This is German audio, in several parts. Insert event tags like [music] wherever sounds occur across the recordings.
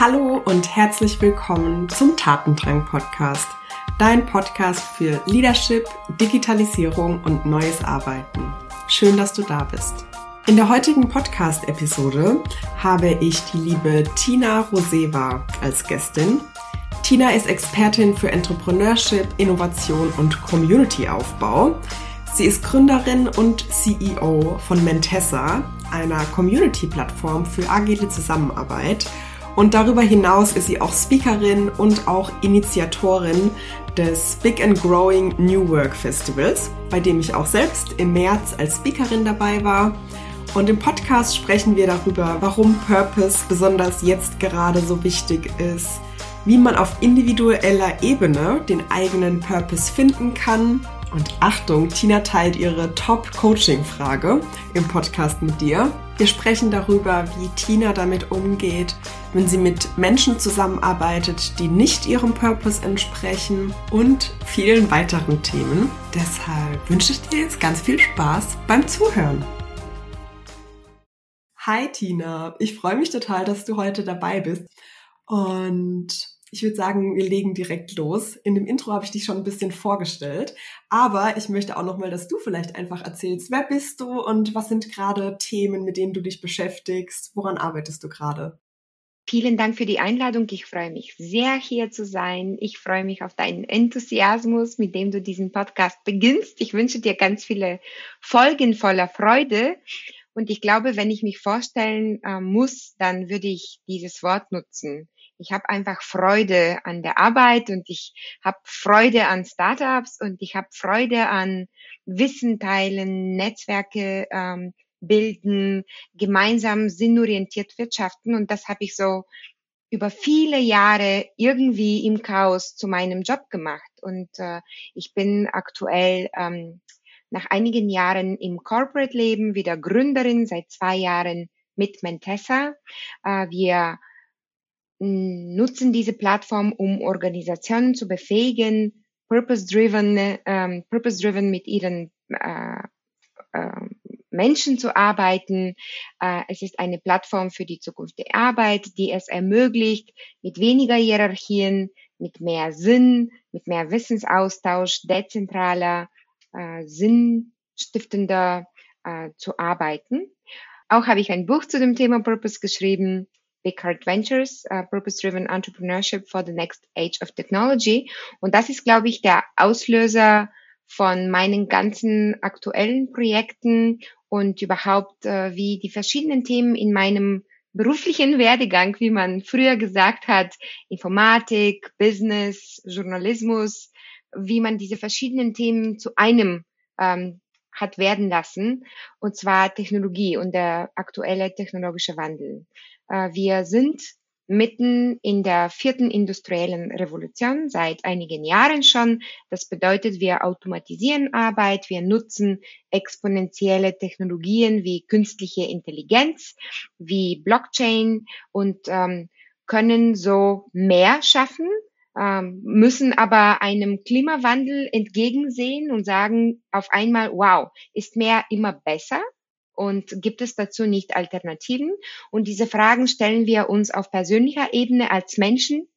Hallo und herzlich willkommen zum Tatendrang Podcast, dein Podcast für Leadership, Digitalisierung und neues Arbeiten. Schön, dass du da bist. In der heutigen Podcast-Episode habe ich die liebe Tina Roseva als Gästin. Tina ist Expertin für Entrepreneurship, Innovation und Community-Aufbau. Sie ist Gründerin und CEO von Mentessa, einer Community-Plattform für agile Zusammenarbeit und darüber hinaus ist sie auch Speakerin und auch Initiatorin des Big and Growing New Work Festivals, bei dem ich auch selbst im März als Speakerin dabei war. Und im Podcast sprechen wir darüber, warum Purpose besonders jetzt gerade so wichtig ist, wie man auf individueller Ebene den eigenen Purpose finden kann. Und Achtung, Tina teilt ihre Top-Coaching-Frage im Podcast mit dir. Wir sprechen darüber, wie Tina damit umgeht, wenn sie mit Menschen zusammenarbeitet, die nicht ihrem Purpose entsprechen und vielen weiteren Themen. Deshalb wünsche ich dir jetzt ganz viel Spaß beim Zuhören. Hi Tina, ich freue mich total, dass du heute dabei bist. Und ich würde sagen, wir legen direkt los. In dem Intro habe ich dich schon ein bisschen vorgestellt, aber ich möchte auch noch mal, dass du vielleicht einfach erzählst, wer bist du und was sind gerade Themen, mit denen du dich beschäftigst? Woran arbeitest du gerade? Vielen Dank für die Einladung. Ich freue mich sehr, hier zu sein. Ich freue mich auf deinen Enthusiasmus, mit dem du diesen Podcast beginnst. Ich wünsche dir ganz viele Folgen voller Freude. Und ich glaube, wenn ich mich vorstellen äh, muss, dann würde ich dieses Wort nutzen ich habe einfach Freude an der Arbeit und ich habe Freude an Startups und ich habe Freude an Wissen teilen, Netzwerke ähm, bilden, gemeinsam sinnorientiert wirtschaften und das habe ich so über viele Jahre irgendwie im Chaos zu meinem Job gemacht und äh, ich bin aktuell ähm, nach einigen Jahren im Corporate-Leben wieder Gründerin seit zwei Jahren mit Mentessa. Äh, wir nutzen diese Plattform, um Organisationen zu befähigen, purpose-driven, ähm, purpose-driven mit ihren äh, äh, Menschen zu arbeiten. Äh, es ist eine Plattform für die Zukunft der Arbeit, die es ermöglicht, mit weniger Hierarchien, mit mehr Sinn, mit mehr Wissensaustausch, dezentraler, äh, sinnstiftender äh, zu arbeiten. Auch habe ich ein Buch zu dem Thema Purpose geschrieben, Big Ventures, uh, Purpose-Driven Entrepreneurship for the Next Age of Technology. Und das ist, glaube ich, der Auslöser von meinen ganzen aktuellen Projekten und überhaupt, uh, wie die verschiedenen Themen in meinem beruflichen Werdegang, wie man früher gesagt hat, Informatik, Business, Journalismus, wie man diese verschiedenen Themen zu einem ähm, hat werden lassen, und zwar Technologie und der aktuelle technologische Wandel. Äh, wir sind mitten in der vierten industriellen Revolution seit einigen Jahren schon. Das bedeutet, wir automatisieren Arbeit, wir nutzen exponentielle Technologien wie künstliche Intelligenz, wie Blockchain und ähm, können so mehr schaffen, ähm, müssen aber einem Klimawandel entgegensehen und sagen auf einmal, wow, ist mehr immer besser? Und gibt es dazu nicht Alternativen? Und diese Fragen stellen wir uns auf persönlicher Ebene als Menschen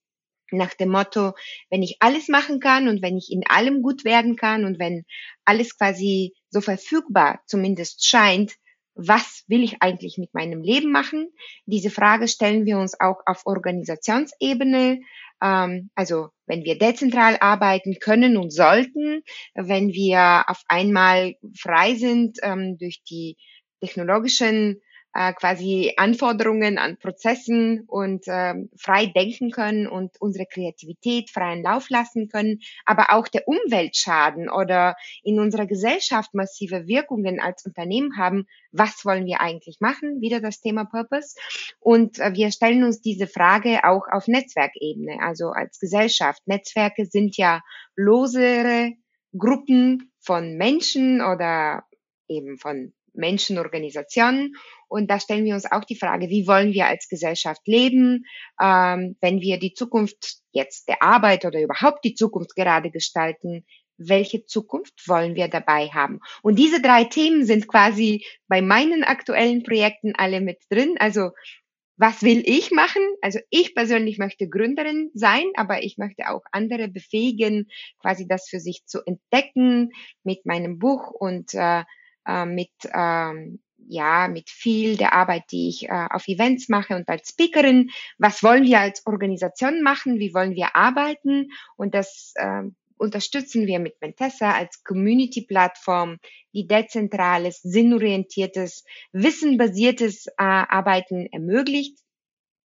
nach dem Motto, wenn ich alles machen kann und wenn ich in allem gut werden kann und wenn alles quasi so verfügbar zumindest scheint, was will ich eigentlich mit meinem Leben machen? Diese Frage stellen wir uns auch auf Organisationsebene. Ähm, also wenn wir dezentral arbeiten können und sollten, wenn wir auf einmal frei sind ähm, durch die technologischen äh, quasi Anforderungen an Prozessen und äh, frei denken können und unsere Kreativität freien Lauf lassen können, aber auch der Umweltschaden oder in unserer Gesellschaft massive Wirkungen als Unternehmen haben, was wollen wir eigentlich machen? Wieder das Thema Purpose. Und äh, wir stellen uns diese Frage auch auf Netzwerkebene, also als Gesellschaft. Netzwerke sind ja losere Gruppen von Menschen oder eben von Menschenorganisationen. Und da stellen wir uns auch die Frage, wie wollen wir als Gesellschaft leben, ähm, wenn wir die Zukunft jetzt der Arbeit oder überhaupt die Zukunft gerade gestalten, welche Zukunft wollen wir dabei haben? Und diese drei Themen sind quasi bei meinen aktuellen Projekten alle mit drin. Also was will ich machen? Also ich persönlich möchte Gründerin sein, aber ich möchte auch andere befähigen, quasi das für sich zu entdecken mit meinem Buch und äh, äh, mit ähm, ja mit viel der Arbeit, die ich äh, auf Events mache und als Speakerin. Was wollen wir als Organisation machen? Wie wollen wir arbeiten? Und das äh, unterstützen wir mit Mentessa als Community-Plattform, die dezentrales, sinnorientiertes, wissenbasiertes äh, Arbeiten ermöglicht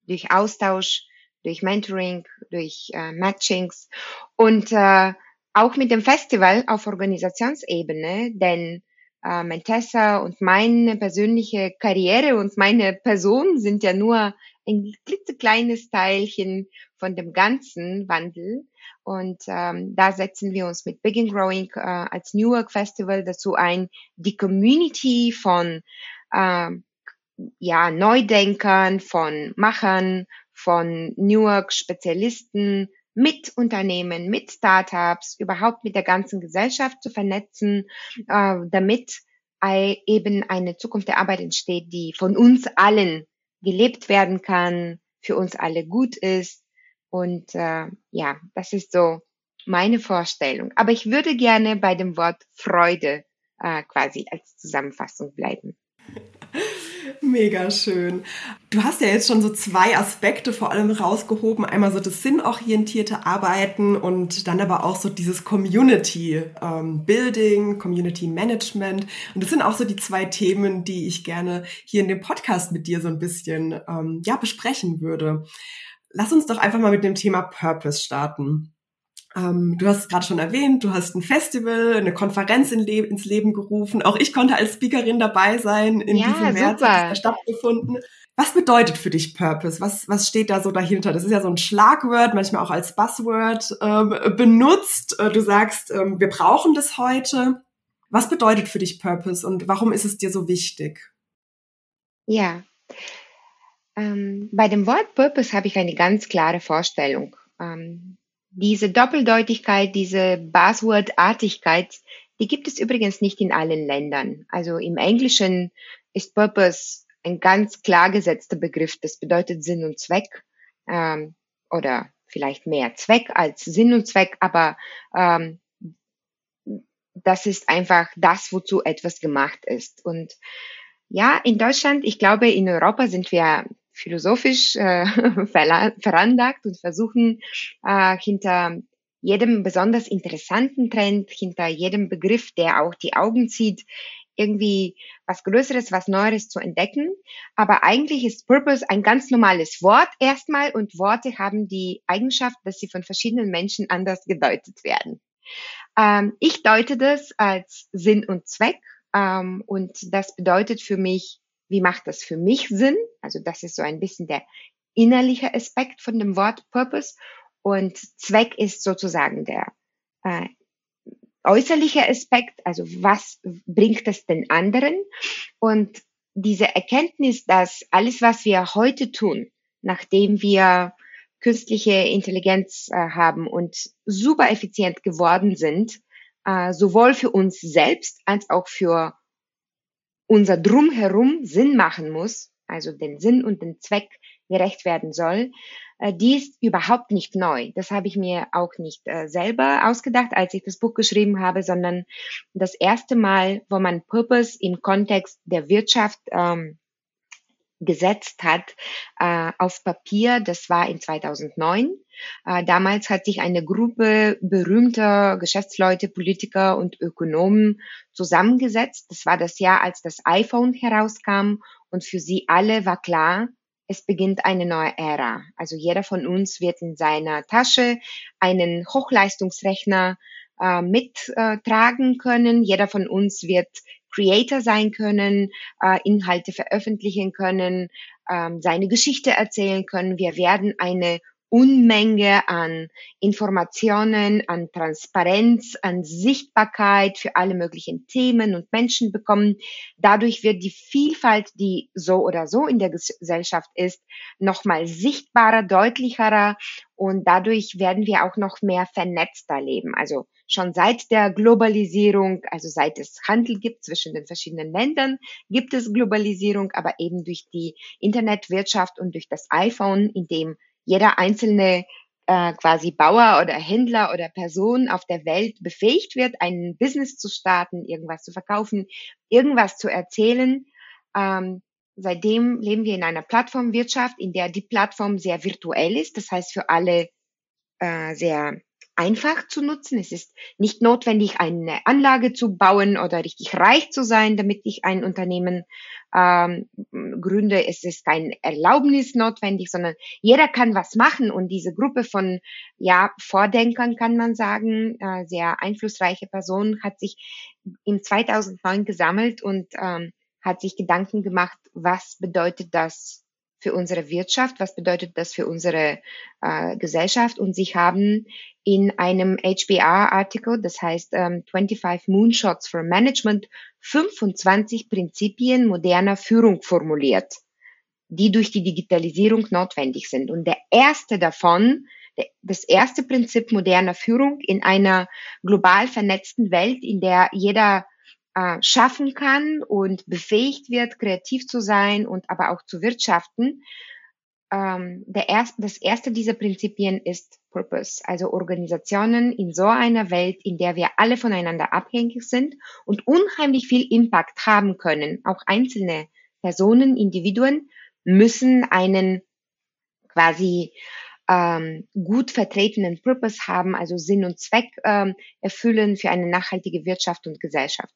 durch Austausch, durch Mentoring, durch äh, Matchings und äh, auch mit dem Festival auf Organisationsebene, denn äh, Mentessa und meine persönliche Karriere und meine Person sind ja nur ein klitzekleines Teilchen von dem ganzen Wandel. Und ähm, da setzen wir uns mit Big and Growing äh, als New York Festival dazu ein, die Community von äh, ja, Neudenkern, von Machern, von New York Spezialisten mit Unternehmen, mit Startups, überhaupt mit der ganzen Gesellschaft zu vernetzen, äh, damit eben eine Zukunft der Arbeit entsteht, die von uns allen gelebt werden kann, für uns alle gut ist. Und äh, ja, das ist so meine Vorstellung. Aber ich würde gerne bei dem Wort Freude äh, quasi als Zusammenfassung bleiben. Mega schön. Du hast ja jetzt schon so zwei Aspekte vor allem rausgehoben. Einmal so das sinnorientierte Arbeiten und dann aber auch so dieses Community ähm, Building, Community Management. Und das sind auch so die zwei Themen, die ich gerne hier in dem Podcast mit dir so ein bisschen ähm, ja, besprechen würde. Lass uns doch einfach mal mit dem Thema Purpose starten. Ähm, du hast es gerade schon erwähnt, du hast ein Festival, eine Konferenz in Le ins Leben gerufen. Auch ich konnte als Speakerin dabei sein in ja, diesem März super. stattgefunden. Was bedeutet für dich Purpose? Was, was steht da so dahinter? Das ist ja so ein Schlagwort, manchmal auch als Buzzword ähm, benutzt. Äh, du sagst, ähm, wir brauchen das heute. Was bedeutet für dich Purpose und warum ist es dir so wichtig? Ja, ähm, bei dem Wort Purpose habe ich eine ganz klare Vorstellung. Ähm, diese Doppeldeutigkeit, diese Buzzword-Artigkeit, die gibt es übrigens nicht in allen Ländern. Also im Englischen ist Purpose ein ganz klar gesetzter Begriff. Das bedeutet Sinn und Zweck ähm, oder vielleicht mehr Zweck als Sinn und Zweck, aber ähm, das ist einfach das, wozu etwas gemacht ist. Und ja, in Deutschland, ich glaube, in Europa sind wir philosophisch äh, [laughs] veranlagt und versuchen äh, hinter jedem besonders interessanten Trend, hinter jedem Begriff, der auch die Augen zieht, irgendwie was Größeres, was Neueres zu entdecken. Aber eigentlich ist Purpose ein ganz normales Wort erstmal und Worte haben die Eigenschaft, dass sie von verschiedenen Menschen anders gedeutet werden. Ähm, ich deute das als Sinn und Zweck ähm, und das bedeutet für mich wie macht das für mich Sinn? Also das ist so ein bisschen der innerliche Aspekt von dem Wort Purpose. Und Zweck ist sozusagen der äh, äußerliche Aspekt, also was bringt es den anderen? Und diese Erkenntnis, dass alles, was wir heute tun, nachdem wir künstliche Intelligenz äh, haben und super effizient geworden sind, äh, sowohl für uns selbst als auch für unser Drumherum Sinn machen muss, also den Sinn und den Zweck gerecht werden soll, äh, die ist überhaupt nicht neu. Das habe ich mir auch nicht äh, selber ausgedacht, als ich das Buch geschrieben habe, sondern das erste Mal, wo man Purpose im Kontext der Wirtschaft ähm, gesetzt hat äh, auf Papier. Das war in 2009. Äh, damals hat sich eine Gruppe berühmter Geschäftsleute, Politiker und Ökonomen zusammengesetzt. Das war das Jahr, als das iPhone herauskam und für sie alle war klar, es beginnt eine neue Ära. Also jeder von uns wird in seiner Tasche einen Hochleistungsrechner äh, mittragen können. Jeder von uns wird Creator sein können, äh, Inhalte veröffentlichen können, ähm, seine Geschichte erzählen können. Wir werden eine Unmenge an Informationen, an Transparenz, an Sichtbarkeit für alle möglichen Themen und Menschen bekommen. Dadurch wird die Vielfalt, die so oder so in der Gesellschaft ist, nochmal sichtbarer, deutlicherer und dadurch werden wir auch noch mehr vernetzter leben. Also schon seit der Globalisierung, also seit es Handel gibt zwischen den verschiedenen Ländern, gibt es Globalisierung, aber eben durch die Internetwirtschaft und durch das iPhone, in dem jeder einzelne äh, quasi Bauer oder Händler oder Person auf der Welt befähigt wird, ein Business zu starten, irgendwas zu verkaufen, irgendwas zu erzählen. Ähm, seitdem leben wir in einer Plattformwirtschaft, in der die Plattform sehr virtuell ist, das heißt für alle äh, sehr einfach zu nutzen. Es ist nicht notwendig, eine Anlage zu bauen oder richtig reich zu sein, damit ich ein Unternehmen ähm, gründe. Es ist kein Erlaubnis notwendig, sondern jeder kann was machen. Und diese Gruppe von ja Vordenkern, kann man sagen, äh, sehr einflussreiche Personen, hat sich im 2009 gesammelt und ähm, hat sich Gedanken gemacht, was bedeutet das für unsere Wirtschaft, was bedeutet das für unsere äh, Gesellschaft. Und sie haben in einem HBR-Artikel, das heißt ähm, 25 Moonshots for Management, 25 Prinzipien moderner Führung formuliert, die durch die Digitalisierung notwendig sind. Und der erste davon, das erste Prinzip moderner Führung in einer global vernetzten Welt, in der jeder äh, schaffen kann und befähigt wird, kreativ zu sein und aber auch zu wirtschaften. Ähm, der erste, das erste dieser Prinzipien ist Purpose, also Organisationen in so einer Welt, in der wir alle voneinander abhängig sind und unheimlich viel Impact haben können. Auch einzelne Personen, Individuen müssen einen quasi ähm, gut vertretenen Purpose haben, also Sinn und Zweck ähm, erfüllen für eine nachhaltige Wirtschaft und Gesellschaft.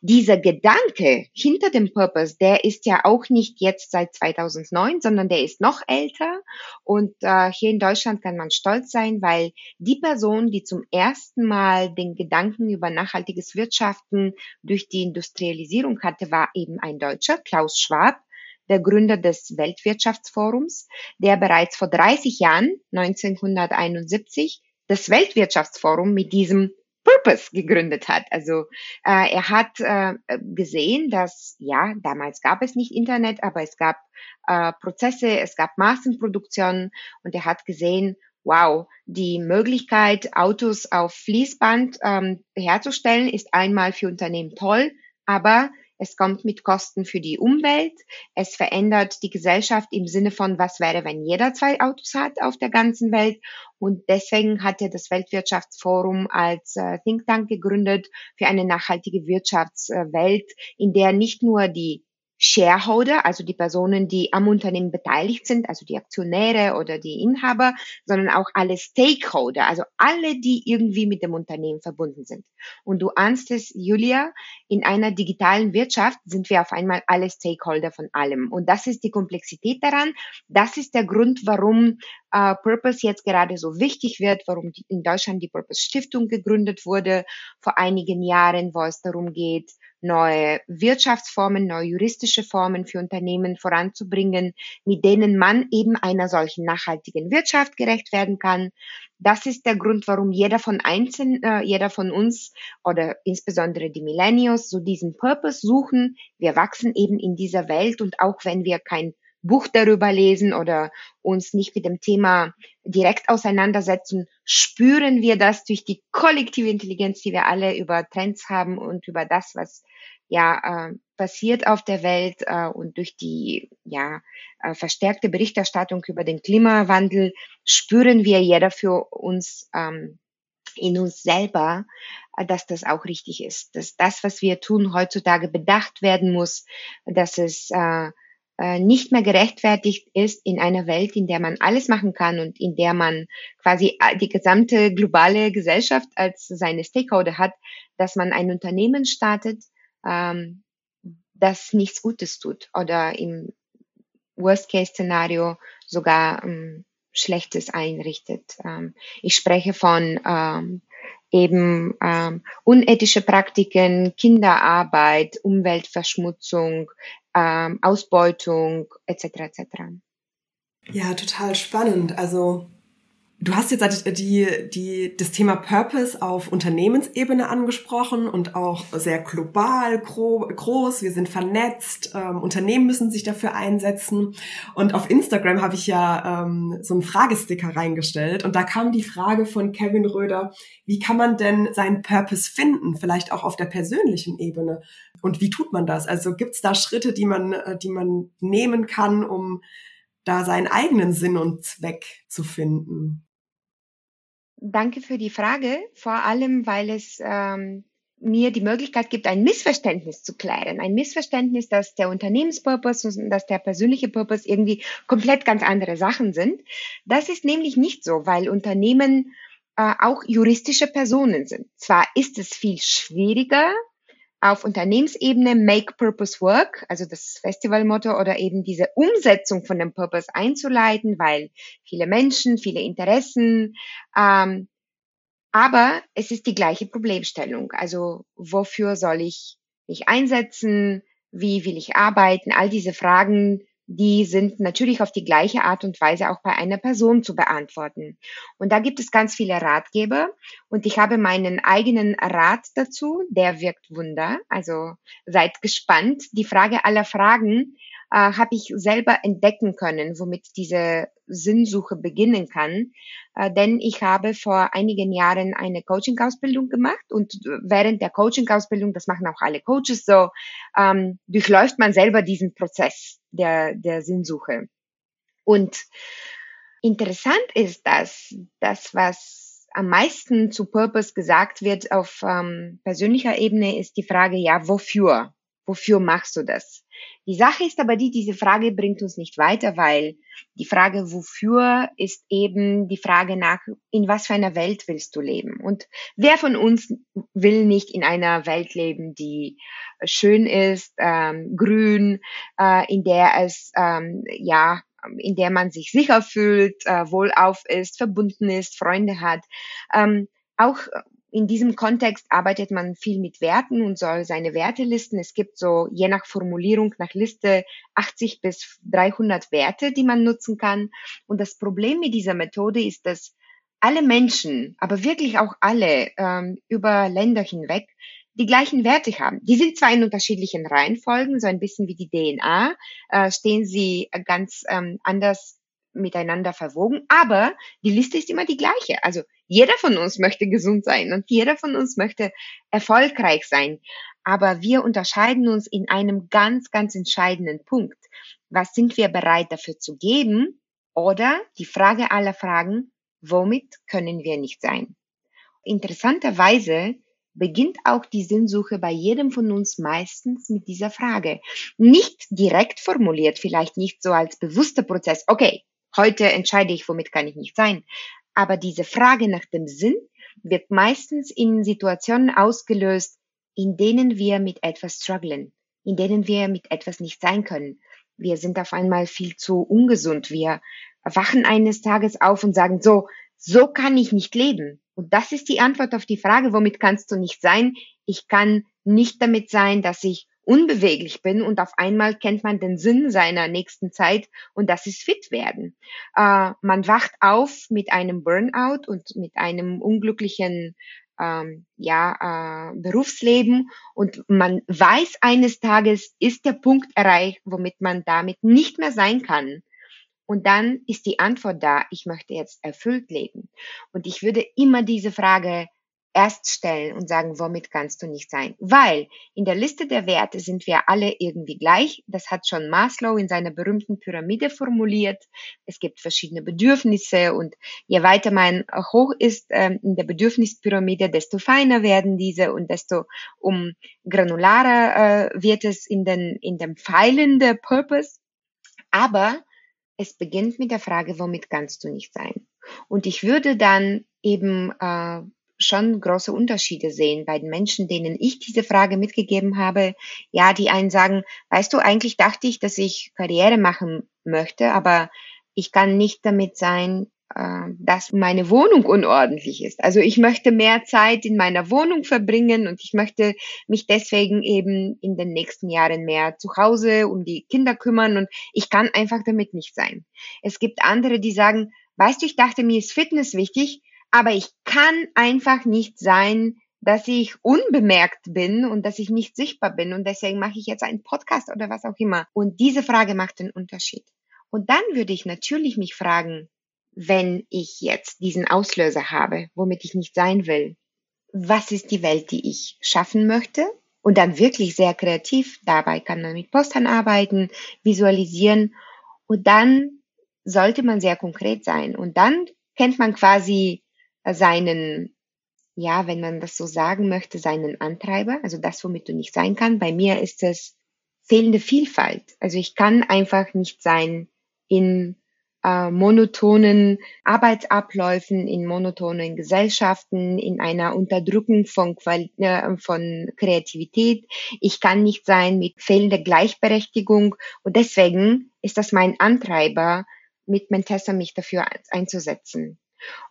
Dieser Gedanke hinter dem Purpose, der ist ja auch nicht jetzt seit 2009, sondern der ist noch älter. Und äh, hier in Deutschland kann man stolz sein, weil die Person, die zum ersten Mal den Gedanken über nachhaltiges Wirtschaften durch die Industrialisierung hatte, war eben ein Deutscher, Klaus Schwab der Gründer des Weltwirtschaftsforums, der bereits vor 30 Jahren, 1971, das Weltwirtschaftsforum mit diesem Purpose gegründet hat. Also äh, er hat äh, gesehen, dass ja, damals gab es nicht Internet, aber es gab äh, Prozesse, es gab Massenproduktion und er hat gesehen, wow, die Möglichkeit, Autos auf Fließband ähm, herzustellen, ist einmal für Unternehmen toll, aber es kommt mit Kosten für die Umwelt, es verändert die Gesellschaft im Sinne von, was wäre, wenn jeder zwei Autos hat auf der ganzen Welt. Und deswegen hat er das Weltwirtschaftsforum als äh, Think Tank gegründet für eine nachhaltige Wirtschaftswelt, in der nicht nur die Shareholder, also die Personen, die am Unternehmen beteiligt sind, also die Aktionäre oder die Inhaber, sondern auch alle Stakeholder, also alle, die irgendwie mit dem Unternehmen verbunden sind. Und du ahnst es, Julia, in einer digitalen Wirtschaft sind wir auf einmal alle Stakeholder von allem. Und das ist die Komplexität daran. Das ist der Grund, warum äh, Purpose jetzt gerade so wichtig wird, warum die, in Deutschland die Purpose Stiftung gegründet wurde vor einigen Jahren, wo es darum geht, neue Wirtschaftsformen, neue juristische Formen für Unternehmen voranzubringen, mit denen man eben einer solchen nachhaltigen Wirtschaft gerecht werden kann. Das ist der Grund, warum jeder von einzeln, äh, jeder von uns oder insbesondere die Millennials so diesen Purpose suchen. Wir wachsen eben in dieser Welt und auch wenn wir kein Buch darüber lesen oder uns nicht mit dem Thema direkt auseinandersetzen, spüren wir das durch die kollektive Intelligenz, die wir alle über Trends haben und über das, was ja äh, passiert auf der Welt äh, und durch die ja äh, verstärkte Berichterstattung über den Klimawandel spüren wir jeder für uns ähm, in uns selber, äh, dass das auch richtig ist, dass das, was wir tun, heutzutage bedacht werden muss, dass es äh, nicht mehr gerechtfertigt ist in einer Welt, in der man alles machen kann und in der man quasi äh, die gesamte globale Gesellschaft als seine Stakeholder hat, dass man ein Unternehmen startet, ähm, das nichts Gutes tut oder im Worst-Case-Szenario sogar ähm, Schlechtes einrichtet. Ähm, ich spreche von ähm, eben ähm, unethische Praktiken, Kinderarbeit, Umweltverschmutzung, ähm, Ausbeutung etc. etc. Ja, total spannend. Also Du hast jetzt die, die, das Thema Purpose auf Unternehmensebene angesprochen und auch sehr global groß. Wir sind vernetzt. Ähm, Unternehmen müssen sich dafür einsetzen. Und auf Instagram habe ich ja ähm, so einen Fragesticker reingestellt. Und da kam die Frage von Kevin Röder, wie kann man denn seinen Purpose finden? Vielleicht auch auf der persönlichen Ebene. Und wie tut man das? Also gibt es da Schritte, die man, äh, die man nehmen kann, um da seinen eigenen Sinn und Zweck zu finden? Danke für die Frage, vor allem weil es ähm, mir die Möglichkeit gibt, ein Missverständnis zu klären. Ein Missverständnis, dass der Unternehmenspurpose und dass der persönliche Purpose irgendwie komplett ganz andere Sachen sind. Das ist nämlich nicht so, weil Unternehmen äh, auch juristische Personen sind. Zwar ist es viel schwieriger, auf Unternehmensebene Make Purpose Work, also das Festivalmotto oder eben diese Umsetzung von dem Purpose einzuleiten, weil viele Menschen, viele Interessen, ähm, aber es ist die gleiche Problemstellung. Also wofür soll ich mich einsetzen? Wie will ich arbeiten? All diese Fragen die sind natürlich auf die gleiche Art und Weise auch bei einer Person zu beantworten. Und da gibt es ganz viele Ratgeber und ich habe meinen eigenen Rat dazu, der wirkt Wunder. Also seid gespannt. Die Frage aller Fragen äh, habe ich selber entdecken können, womit diese Sinnsuche beginnen kann. Äh, denn ich habe vor einigen Jahren eine Coaching-Ausbildung gemacht und während der Coaching-Ausbildung, das machen auch alle Coaches so, ähm, durchläuft man selber diesen Prozess der, der Sinnsuche. Und interessant ist, dass das, was am meisten zu Purpose gesagt wird auf ähm, persönlicher Ebene, ist die Frage, ja, wofür? Wofür machst du das? Die Sache ist aber die, diese Frage bringt uns nicht weiter, weil die Frage wofür ist eben die Frage nach, in was für einer Welt willst du leben? Und wer von uns will nicht in einer Welt leben, die schön ist, ähm, grün, äh, in der es, ähm, ja, in der man sich sicher fühlt, äh, wohlauf ist, verbunden ist, Freunde hat. Ähm, auch in diesem Kontext arbeitet man viel mit Werten und soll seine Werte listen. Es gibt so je nach Formulierung nach Liste 80 bis 300 Werte, die man nutzen kann. Und das Problem mit dieser Methode ist, dass alle Menschen, aber wirklich auch alle ähm, über Länder hinweg, die gleichen Werte haben. Die sind zwar in unterschiedlichen Reihenfolgen, so ein bisschen wie die DNA, äh, stehen sie ganz ähm, anders miteinander verwogen, aber die Liste ist immer die gleiche. Also jeder von uns möchte gesund sein und jeder von uns möchte erfolgreich sein. Aber wir unterscheiden uns in einem ganz, ganz entscheidenden Punkt. Was sind wir bereit dafür zu geben? Oder die Frage aller Fragen, womit können wir nicht sein? Interessanterweise beginnt auch die Sinnsuche bei jedem von uns meistens mit dieser Frage. Nicht direkt formuliert, vielleicht nicht so als bewusster Prozess, okay, Heute entscheide ich, womit kann ich nicht sein. Aber diese Frage nach dem Sinn wird meistens in Situationen ausgelöst, in denen wir mit etwas strugglen, in denen wir mit etwas nicht sein können. Wir sind auf einmal viel zu ungesund. Wir wachen eines Tages auf und sagen, so, so kann ich nicht leben. Und das ist die Antwort auf die Frage, womit kannst du nicht sein? Ich kann nicht damit sein, dass ich unbeweglich bin und auf einmal kennt man den Sinn seiner nächsten Zeit und das ist fit werden. Äh, man wacht auf mit einem Burnout und mit einem unglücklichen ähm, ja, äh, Berufsleben und man weiß eines Tages ist der Punkt erreicht, womit man damit nicht mehr sein kann. Und dann ist die Antwort da, ich möchte jetzt erfüllt leben. Und ich würde immer diese Frage erst stellen und sagen, womit kannst du nicht sein? Weil in der Liste der Werte sind wir alle irgendwie gleich. Das hat schon Maslow in seiner berühmten Pyramide formuliert. Es gibt verschiedene Bedürfnisse und je weiter man hoch ist ähm, in der Bedürfnispyramide, desto feiner werden diese und desto um granularer äh, wird es in den in dem Pfeilen der Purpose. Aber es beginnt mit der Frage, womit kannst du nicht sein? Und ich würde dann eben äh, schon große Unterschiede sehen bei den Menschen, denen ich diese Frage mitgegeben habe. Ja, die einen sagen, weißt du, eigentlich dachte ich, dass ich Karriere machen möchte, aber ich kann nicht damit sein, äh, dass meine Wohnung unordentlich ist. Also ich möchte mehr Zeit in meiner Wohnung verbringen und ich möchte mich deswegen eben in den nächsten Jahren mehr zu Hause um die Kinder kümmern und ich kann einfach damit nicht sein. Es gibt andere, die sagen, weißt du, ich dachte, mir ist Fitness wichtig, aber ich kann einfach nicht sein, dass ich unbemerkt bin und dass ich nicht sichtbar bin und deswegen mache ich jetzt einen Podcast oder was auch immer. Und diese Frage macht den Unterschied. Und dann würde ich natürlich mich fragen, wenn ich jetzt diesen Auslöser habe, womit ich nicht sein will, was ist die Welt, die ich schaffen möchte? Und dann wirklich sehr kreativ. Dabei kann man mit Postern arbeiten, visualisieren. Und dann sollte man sehr konkret sein. Und dann kennt man quasi seinen, ja, wenn man das so sagen möchte, seinen Antreiber, also das, womit du nicht sein kann. Bei mir ist es fehlende Vielfalt. Also ich kann einfach nicht sein in äh, monotonen Arbeitsabläufen, in monotonen Gesellschaften, in einer Unterdrückung von, Qual äh, von Kreativität. Ich kann nicht sein mit fehlender Gleichberechtigung. Und deswegen ist das mein Antreiber, mit Mentessa mich dafür einzusetzen.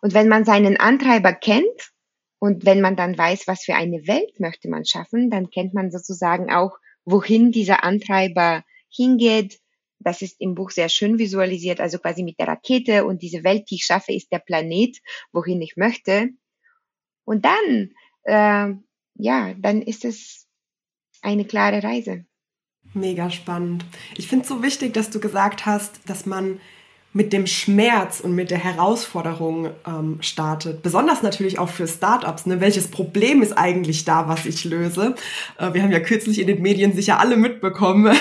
Und wenn man seinen Antreiber kennt und wenn man dann weiß, was für eine Welt möchte man schaffen, dann kennt man sozusagen auch, wohin dieser Antreiber hingeht. Das ist im Buch sehr schön visualisiert, also quasi mit der Rakete und diese Welt, die ich schaffe, ist der Planet, wohin ich möchte. Und dann, äh, ja, dann ist es eine klare Reise. Mega spannend. Ich finde es so wichtig, dass du gesagt hast, dass man mit dem Schmerz und mit der Herausforderung ähm, startet. Besonders natürlich auch für Startups. Ne? Welches Problem ist eigentlich da, was ich löse? Äh, wir haben ja kürzlich in den Medien sicher alle mitbekommen,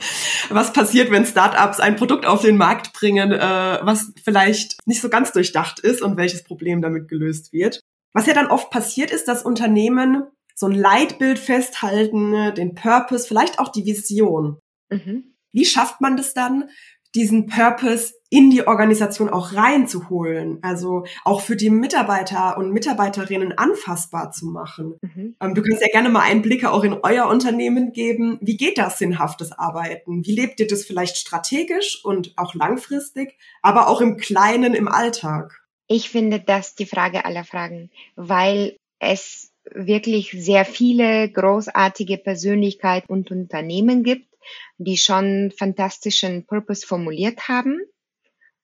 [laughs] was passiert, wenn Startups ein Produkt auf den Markt bringen, äh, was vielleicht nicht so ganz durchdacht ist und welches Problem damit gelöst wird. Was ja dann oft passiert ist, dass Unternehmen so ein Leitbild festhalten, ne? den Purpose, vielleicht auch die Vision. Mhm. Wie schafft man das dann, diesen Purpose in die Organisation auch reinzuholen, also auch für die Mitarbeiter und Mitarbeiterinnen anfassbar zu machen. Mhm. Ähm, du kannst ja gerne mal Einblicke auch in euer Unternehmen geben. Wie geht das sinnhaftes Arbeiten? Wie lebt ihr das vielleicht strategisch und auch langfristig, aber auch im Kleinen, im Alltag? Ich finde das die Frage aller Fragen, weil es wirklich sehr viele großartige Persönlichkeiten und Unternehmen gibt, die schon fantastischen Purpose formuliert haben.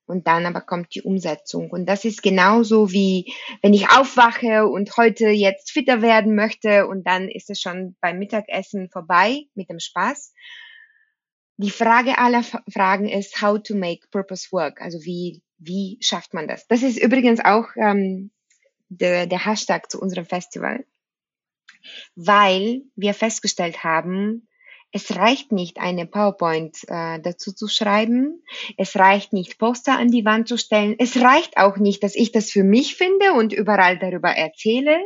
Und dann aber kommt die Umsetzung. Und das ist genauso wie, wenn ich aufwache und heute jetzt fitter werden möchte und dann ist es schon beim Mittagessen vorbei mit dem Spaß. Die Frage aller Fragen ist, how to make purpose work. Also wie, wie schafft man das? Das ist übrigens auch ähm, der, der Hashtag zu unserem Festival, weil wir festgestellt haben, es reicht nicht, eine PowerPoint äh, dazu zu schreiben. Es reicht nicht, Poster an die Wand zu stellen. Es reicht auch nicht, dass ich das für mich finde und überall darüber erzähle.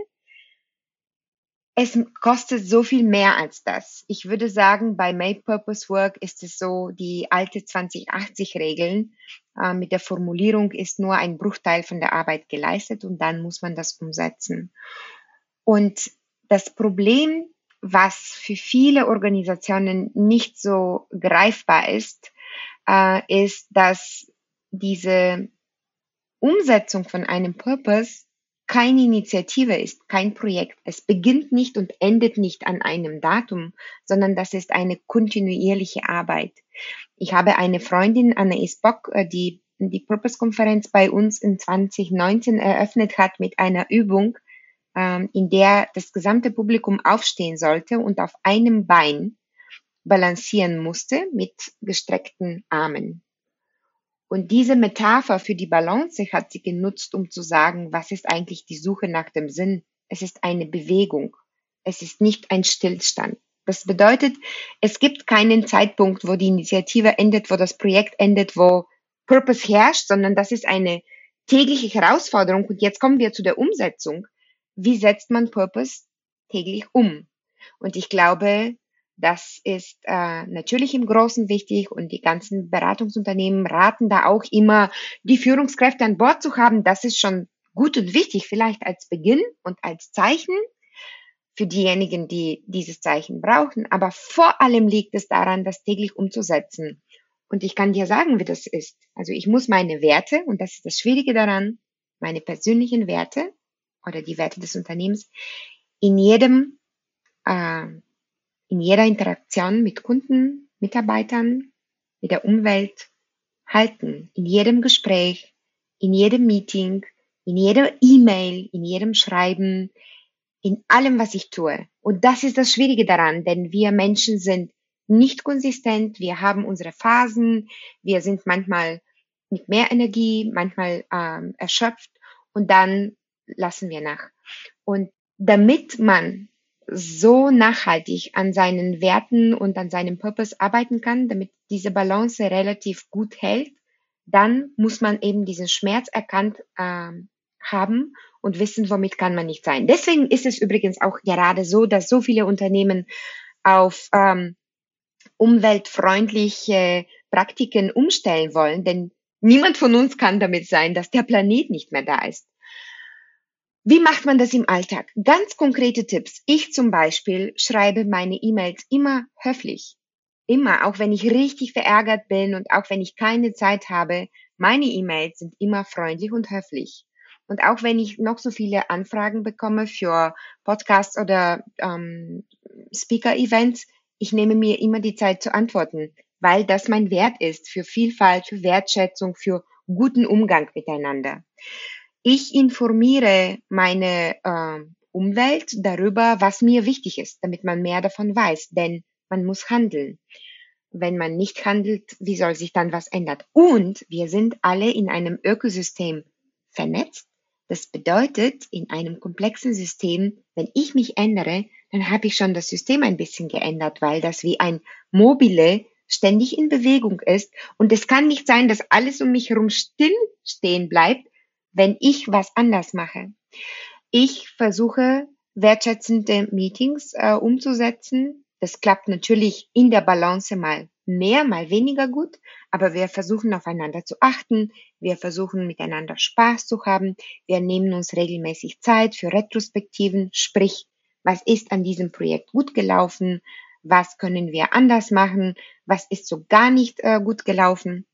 Es kostet so viel mehr als das. Ich würde sagen, bei Make Purpose Work ist es so, die alte 2080-Regeln äh, mit der Formulierung ist nur ein Bruchteil von der Arbeit geleistet und dann muss man das umsetzen. Und das Problem was für viele Organisationen nicht so greifbar ist, äh, ist, dass diese Umsetzung von einem Purpose keine Initiative ist, kein Projekt. Es beginnt nicht und endet nicht an einem Datum, sondern das ist eine kontinuierliche Arbeit. Ich habe eine Freundin, Anne Isbock, äh, die die Purpose-Konferenz bei uns in 2019 eröffnet hat mit einer Übung, in der das gesamte Publikum aufstehen sollte und auf einem Bein balancieren musste mit gestreckten Armen. Und diese Metapher für die Balance hat sie genutzt, um zu sagen, was ist eigentlich die Suche nach dem Sinn? Es ist eine Bewegung. Es ist nicht ein Stillstand. Das bedeutet, es gibt keinen Zeitpunkt, wo die Initiative endet, wo das Projekt endet, wo Purpose herrscht, sondern das ist eine tägliche Herausforderung. Und jetzt kommen wir zu der Umsetzung wie setzt man Purpose täglich um? Und ich glaube, das ist äh, natürlich im Großen wichtig und die ganzen Beratungsunternehmen raten da auch immer, die Führungskräfte an Bord zu haben. Das ist schon gut und wichtig, vielleicht als Beginn und als Zeichen für diejenigen, die dieses Zeichen brauchen. Aber vor allem liegt es daran, das täglich umzusetzen. Und ich kann dir sagen, wie das ist. Also ich muss meine Werte, und das ist das Schwierige daran, meine persönlichen Werte oder die Werte des Unternehmens in jedem, äh, in jeder Interaktion mit Kunden, Mitarbeitern, mit der Umwelt halten, in jedem Gespräch, in jedem Meeting, in jeder E-Mail, in jedem Schreiben, in allem, was ich tue. Und das ist das Schwierige daran, denn wir Menschen sind nicht konsistent, wir haben unsere Phasen, wir sind manchmal mit mehr Energie, manchmal ähm, erschöpft. Und dann lassen wir nach. Und damit man so nachhaltig an seinen Werten und an seinem Purpose arbeiten kann, damit diese Balance relativ gut hält, dann muss man eben diesen Schmerz erkannt äh, haben und wissen, womit kann man nicht sein. Deswegen ist es übrigens auch gerade so, dass so viele Unternehmen auf ähm, umweltfreundliche Praktiken umstellen wollen, denn niemand von uns kann damit sein, dass der Planet nicht mehr da ist. Wie macht man das im Alltag? Ganz konkrete Tipps. Ich zum Beispiel schreibe meine E-Mails immer höflich. Immer, auch wenn ich richtig verärgert bin und auch wenn ich keine Zeit habe, meine E-Mails sind immer freundlich und höflich. Und auch wenn ich noch so viele Anfragen bekomme für Podcasts oder ähm, Speaker-Events, ich nehme mir immer die Zeit zu antworten, weil das mein Wert ist für Vielfalt, für Wertschätzung, für guten Umgang miteinander. Ich informiere meine äh, Umwelt darüber, was mir wichtig ist, damit man mehr davon weiß, denn man muss handeln. Wenn man nicht handelt, wie soll sich dann was ändern? Und wir sind alle in einem Ökosystem vernetzt. Das bedeutet, in einem komplexen System, wenn ich mich ändere, dann habe ich schon das System ein bisschen geändert, weil das wie ein mobile ständig in Bewegung ist. Und es kann nicht sein, dass alles um mich herum still stehen bleibt, wenn ich was anders mache. Ich versuche wertschätzende Meetings äh, umzusetzen. Das klappt natürlich in der Balance mal mehr, mal weniger gut, aber wir versuchen aufeinander zu achten, wir versuchen miteinander Spaß zu haben, wir nehmen uns regelmäßig Zeit für Retrospektiven, sprich, was ist an diesem Projekt gut gelaufen, was können wir anders machen, was ist so gar nicht äh, gut gelaufen.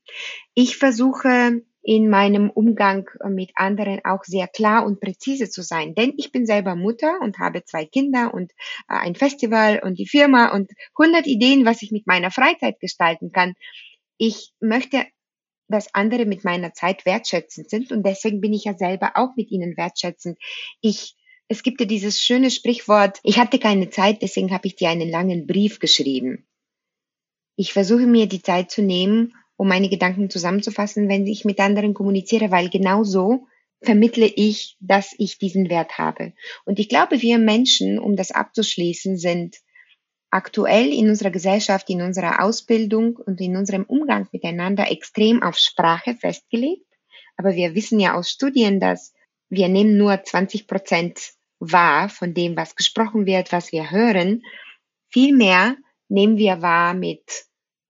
Ich versuche in meinem Umgang mit anderen auch sehr klar und präzise zu sein. Denn ich bin selber Mutter und habe zwei Kinder und äh, ein Festival und die Firma und 100 Ideen, was ich mit meiner Freizeit gestalten kann. Ich möchte, dass andere mit meiner Zeit wertschätzend sind und deswegen bin ich ja selber auch mit ihnen wertschätzend. Ich es gibt ja dieses schöne Sprichwort, ich hatte keine Zeit, deswegen habe ich dir einen langen Brief geschrieben. Ich versuche mir die Zeit zu nehmen um meine Gedanken zusammenzufassen, wenn ich mit anderen kommuniziere, weil genau so vermittle ich, dass ich diesen Wert habe. Und ich glaube, wir Menschen, um das abzuschließen, sind aktuell in unserer Gesellschaft, in unserer Ausbildung und in unserem Umgang miteinander extrem auf Sprache festgelegt. Aber wir wissen ja aus Studien, dass wir nehmen nur 20 Prozent wahr von dem, was gesprochen wird, was wir hören. Vielmehr nehmen wir wahr mit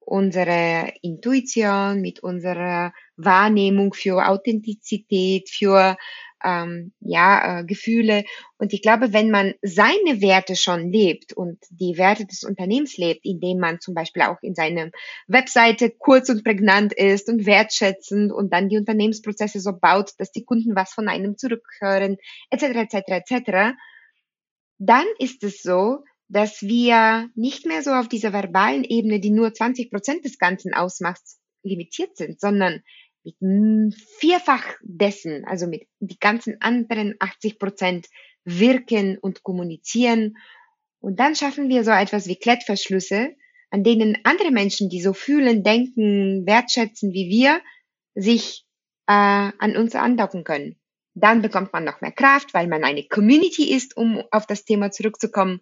unsere Intuition, mit unserer Wahrnehmung für Authentizität, für ähm, ja, äh, Gefühle. Und ich glaube, wenn man seine Werte schon lebt und die Werte des Unternehmens lebt, indem man zum Beispiel auch in seiner Webseite kurz und prägnant ist und wertschätzend und dann die Unternehmensprozesse so baut, dass die Kunden was von einem zurückhören, etc., etc., etc., dann ist es so, dass wir nicht mehr so auf dieser verbalen Ebene, die nur 20 Prozent des Ganzen ausmacht, limitiert sind, sondern mit vierfach dessen, also mit die ganzen anderen 80 Prozent wirken und kommunizieren. Und dann schaffen wir so etwas wie Klettverschlüsse, an denen andere Menschen, die so fühlen, denken, wertschätzen wie wir, sich äh, an uns andocken können. Dann bekommt man noch mehr Kraft, weil man eine Community ist, um auf das Thema zurückzukommen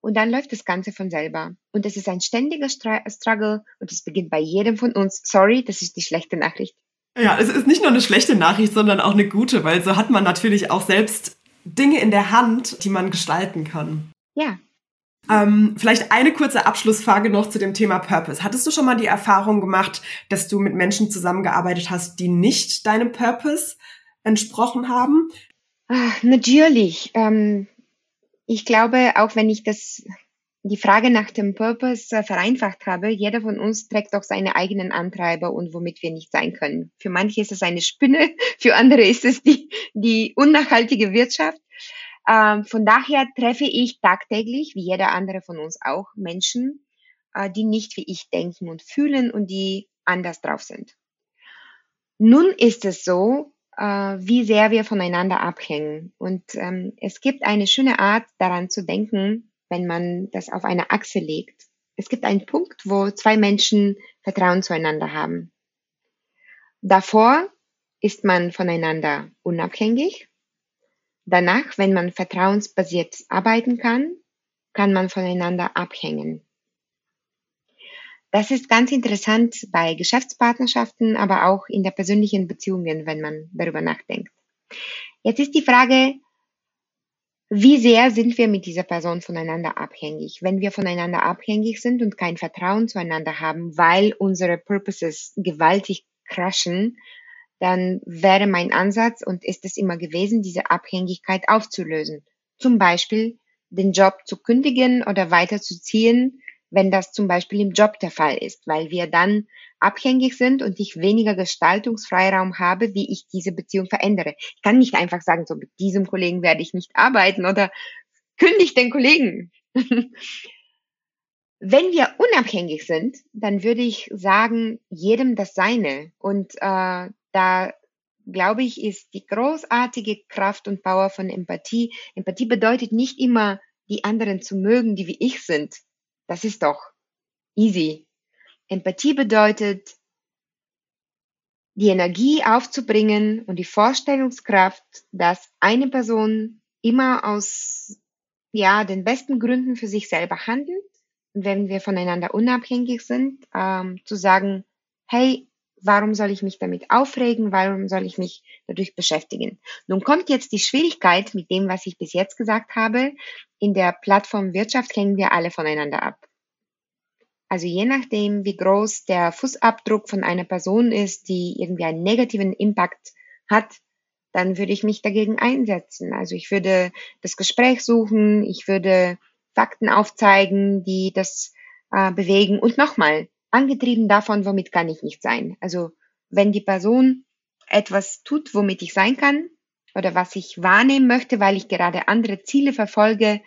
und dann läuft das Ganze von selber. Und es ist ein ständiger Struggle und es beginnt bei jedem von uns. Sorry, das ist die schlechte Nachricht. Ja, es ist nicht nur eine schlechte Nachricht, sondern auch eine gute, weil so hat man natürlich auch selbst Dinge in der Hand, die man gestalten kann. Ja. Ähm, vielleicht eine kurze Abschlussfrage noch zu dem Thema Purpose. Hattest du schon mal die Erfahrung gemacht, dass du mit Menschen zusammengearbeitet hast, die nicht deinem Purpose entsprochen haben? Ach, natürlich. Ähm, ich glaube, auch wenn ich das, die Frage nach dem Purpose äh, vereinfacht habe, jeder von uns trägt auch seine eigenen Antreiber und womit wir nicht sein können. Für manche ist es eine Spinne, [laughs] für andere ist es die, die unnachhaltige Wirtschaft. Ähm, von daher treffe ich tagtäglich, wie jeder andere von uns auch, Menschen, äh, die nicht wie ich denken und fühlen und die anders drauf sind. Nun ist es so, wie sehr wir voneinander abhängen. Und ähm, es gibt eine schöne Art daran zu denken, wenn man das auf eine Achse legt. Es gibt einen Punkt, wo zwei Menschen Vertrauen zueinander haben. Davor ist man voneinander unabhängig. Danach, wenn man vertrauensbasiert arbeiten kann, kann man voneinander abhängen. Das ist ganz interessant bei Geschäftspartnerschaften, aber auch in der persönlichen Beziehungen, wenn man darüber nachdenkt. Jetzt ist die Frage, wie sehr sind wir mit dieser Person voneinander abhängig? Wenn wir voneinander abhängig sind und kein Vertrauen zueinander haben, weil unsere Purposes gewaltig crashen, dann wäre mein Ansatz und ist es immer gewesen, diese Abhängigkeit aufzulösen. Zum Beispiel den Job zu kündigen oder weiterzuziehen, wenn das zum Beispiel im Job der Fall ist, weil wir dann abhängig sind und ich weniger Gestaltungsfreiraum habe, wie ich diese Beziehung verändere. Ich kann nicht einfach sagen, so mit diesem Kollegen werde ich nicht arbeiten oder kündige den Kollegen. [laughs] Wenn wir unabhängig sind, dann würde ich sagen, jedem das Seine. Und äh, da glaube ich, ist die großartige Kraft und Power von Empathie. Empathie bedeutet nicht immer, die anderen zu mögen, die wie ich sind. Das ist doch easy. Empathie bedeutet, die Energie aufzubringen und die Vorstellungskraft, dass eine Person immer aus ja den besten Gründen für sich selber handelt. Und wenn wir voneinander unabhängig sind, ähm, zu sagen, hey, warum soll ich mich damit aufregen? Warum soll ich mich dadurch beschäftigen? Nun kommt jetzt die Schwierigkeit mit dem, was ich bis jetzt gesagt habe. In der Plattformwirtschaft hängen wir alle voneinander ab. Also je nachdem, wie groß der Fußabdruck von einer Person ist, die irgendwie einen negativen Impact hat, dann würde ich mich dagegen einsetzen. Also ich würde das Gespräch suchen, ich würde Fakten aufzeigen, die das äh, bewegen. Und nochmal, angetrieben davon, womit kann ich nicht sein. Also wenn die Person etwas tut, womit ich sein kann oder was ich wahrnehmen möchte, weil ich gerade andere Ziele verfolge,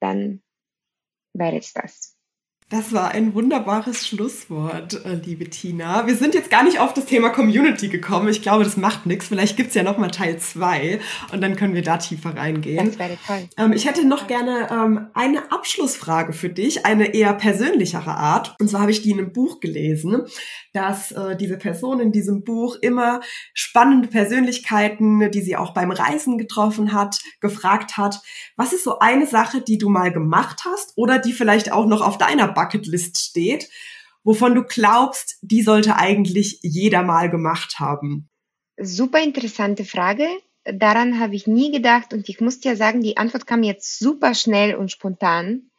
dann wäre es das. Das war ein wunderbares Schlusswort, äh, liebe Tina. Wir sind jetzt gar nicht auf das Thema Community gekommen. Ich glaube, das macht nichts. Vielleicht gibt's ja noch mal Teil zwei und dann können wir da tiefer reingehen. Das wäre toll. Ähm, ich hätte noch gerne ähm, eine Abschlussfrage für dich, eine eher persönlichere Art. Und zwar habe ich die in einem Buch gelesen, dass äh, diese Person in diesem Buch immer spannende Persönlichkeiten, die sie auch beim Reisen getroffen hat, gefragt hat, was ist so eine Sache, die du mal gemacht hast oder die vielleicht auch noch auf deiner Bucketlist steht, wovon du glaubst, die sollte eigentlich jeder mal gemacht haben? Super interessante Frage. Daran habe ich nie gedacht und ich muss dir sagen, die Antwort kam jetzt super schnell und spontan.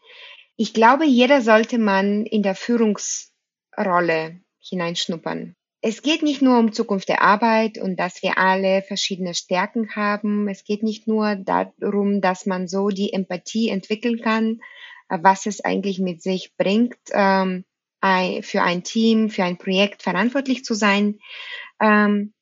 Ich glaube, jeder sollte man in der Führungsrolle hineinschnuppern. Es geht nicht nur um Zukunft der Arbeit und dass wir alle verschiedene Stärken haben. Es geht nicht nur darum, dass man so die Empathie entwickeln kann, was es eigentlich mit sich bringt, ähm, für ein Team, für ein Projekt verantwortlich zu sein. Ähm,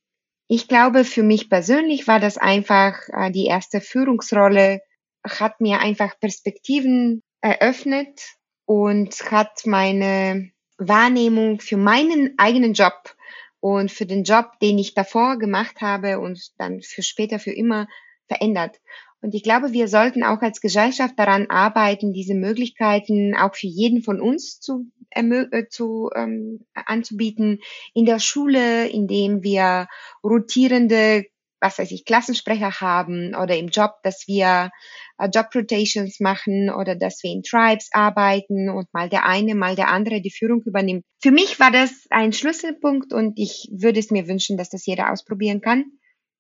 ich glaube, für mich persönlich war das einfach äh, die erste Führungsrolle, hat mir einfach Perspektiven eröffnet und hat meine Wahrnehmung für meinen eigenen Job und für den Job, den ich davor gemacht habe und dann für später für immer verändert. Und ich glaube, wir sollten auch als Gesellschaft daran arbeiten, diese Möglichkeiten auch für jeden von uns zu, äh, zu ähm, anzubieten. In der Schule, indem wir rotierende, was weiß ich, Klassensprecher haben oder im Job, dass wir äh, Job Rotations machen oder dass wir in Tribes arbeiten und mal der eine, mal der andere die Führung übernimmt. Für mich war das ein Schlüsselpunkt und ich würde es mir wünschen, dass das jeder ausprobieren kann,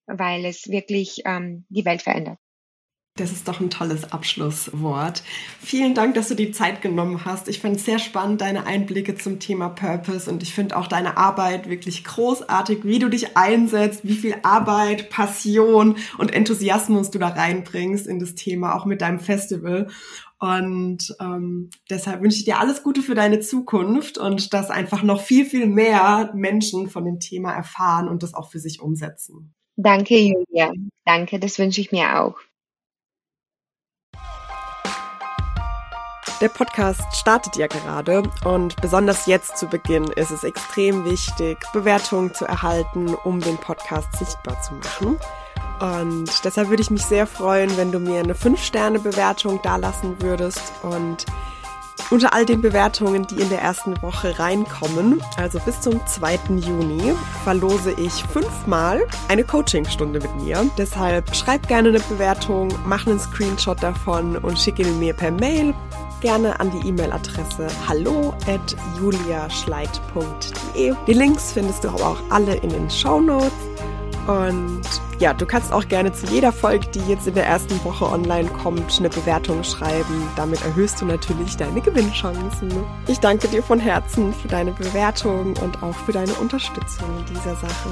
weil es wirklich ähm, die Welt verändert. Das ist doch ein tolles Abschlusswort. Vielen Dank, dass du die Zeit genommen hast. Ich fand es sehr spannend, deine Einblicke zum Thema Purpose und ich finde auch deine Arbeit wirklich großartig, wie du dich einsetzt, wie viel Arbeit, Passion und Enthusiasmus du da reinbringst in das Thema, auch mit deinem Festival. Und ähm, deshalb wünsche ich dir alles Gute für deine Zukunft und dass einfach noch viel, viel mehr Menschen von dem Thema erfahren und das auch für sich umsetzen. Danke, Julia. Danke, das wünsche ich mir auch. Der Podcast startet ja gerade und besonders jetzt zu Beginn ist es extrem wichtig, Bewertungen zu erhalten, um den Podcast sichtbar zu machen. Und deshalb würde ich mich sehr freuen, wenn du mir eine 5-Sterne-Bewertung dalassen würdest und unter all den Bewertungen, die in der ersten Woche reinkommen, also bis zum 2. Juni, verlose ich fünfmal eine Coachingstunde mit mir. Deshalb schreib gerne eine Bewertung, mach einen Screenshot davon und schicke ihn mir per Mail gerne an die E-Mail-Adresse hallo at juliaschleit.de. Die Links findest du aber auch alle in den Show Notes. Und ja, du kannst auch gerne zu jeder Folge, die jetzt in der ersten Woche online kommt, eine Bewertung schreiben. Damit erhöhst du natürlich deine Gewinnchancen. Ich danke dir von Herzen für deine Bewertung und auch für deine Unterstützung in dieser Sache.